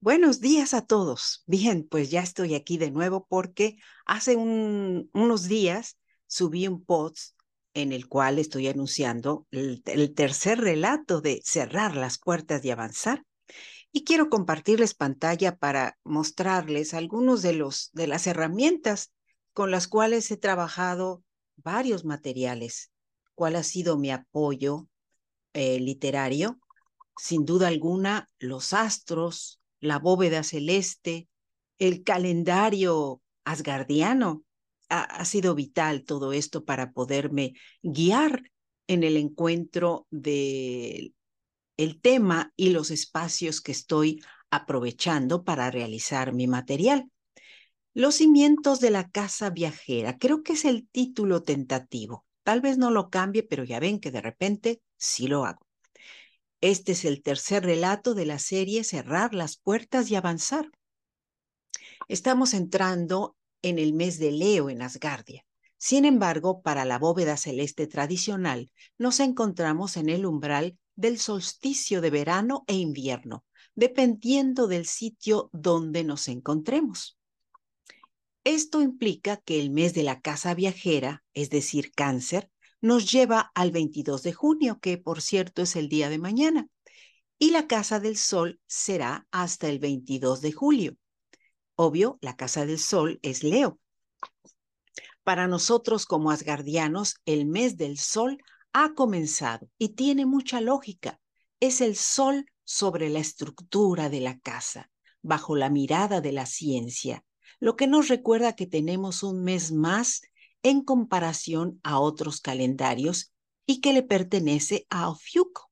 Buenos días a todos. Bien, pues ya estoy aquí de nuevo porque hace unos días subí un post en el cual estoy anunciando el, tercer relato de cerrar las puertas y avanzar. Y quiero compartirles pantalla para mostrarles algunos de los de las herramientas con las cuales he trabajado varios materiales. ¿Cuál ha sido mi apoyo eh, literario? Sin duda alguna, los astros, la bóveda celeste, el calendario asgardiano. Ha, sido vital todo esto para poderme guiar en el encuentro de el tema y los espacios que estoy aprovechando para realizar mi material. Los cimientos de la casa viajera, creo que es el título tentativo. Tal vez no lo cambie, pero ya ven que de repente sí lo hago. Este es el tercer relato de la serie Cerrar las puertas y avanzar. Estamos entrando en el mes de Leo en Asgardia. Sin embargo, para la bóveda celeste tradicional, nos encontramos en el umbral del solsticio de verano e invierno, dependiendo del sitio donde nos encontremos. Esto implica que el mes de la casa viajera, es decir, cáncer, nos lleva al 22 de junio, que por cierto es el día de mañana, y la Casa del Sol será hasta el 22 de julio. Obvio, la Casa del Sol es Leo. Para nosotros como asgardianos, el mes del Sol ha comenzado y tiene mucha lógica. Es el Sol sobre la estructura de la casa, bajo la mirada de la ciencia, lo que nos recuerda que tenemos un mes más en comparación a otros calendarios y que le pertenece a Ofiuco.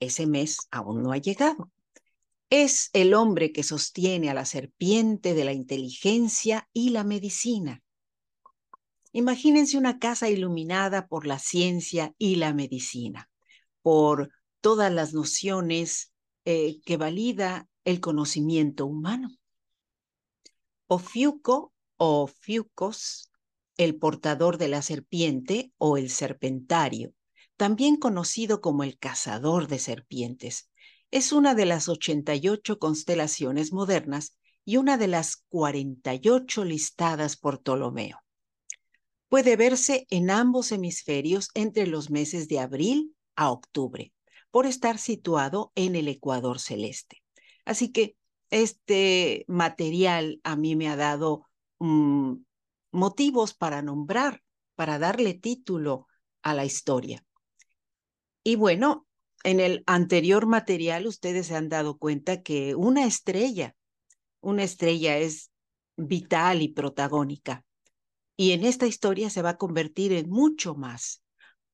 Ese mes aún no ha llegado. Es el hombre que sostiene a la serpiente de la inteligencia y la medicina. Imagínense una casa iluminada por la ciencia y la medicina, por todas las nociones eh, que valida el conocimiento humano. Ofiuco o Ofiucos el portador de la serpiente o el serpentario, también conocido como el cazador de serpientes. Es una de las 88 constelaciones modernas y una de las 48 listadas por Ptolomeo. Puede verse en ambos hemisferios entre los meses de abril a octubre, por estar situado en el ecuador celeste. Así que este material a mí me ha dado um, motivos para nombrar, para darle título a la historia. Y bueno, en el anterior material ustedes se han dado cuenta que una estrella, una estrella es vital y protagónica. Y en esta historia se va a convertir en mucho más,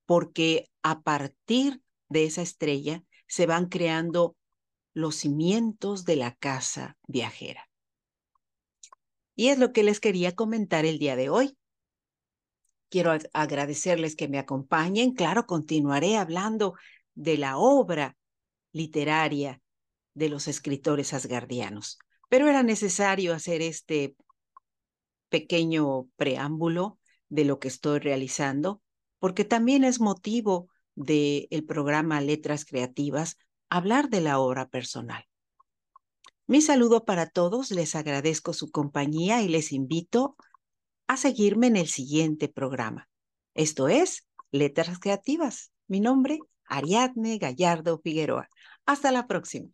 porque a partir de esa estrella se van creando los cimientos de la casa viajera. Y es lo que les quería comentar el día de hoy. Quiero agradecerles que me acompañen. Claro, continuaré hablando de la obra literaria de los escritores asgardianos, pero era necesario hacer este pequeño preámbulo de lo que estoy realizando, porque también es motivo del el programa Letras Creativas hablar de la obra personal. Mi saludo para todos, les agradezco su compañía y les invito a seguirme en el siguiente programa. Esto es Letras Creativas. Mi nombre, Ariadne Gallardo Figueroa. Hasta la próxima.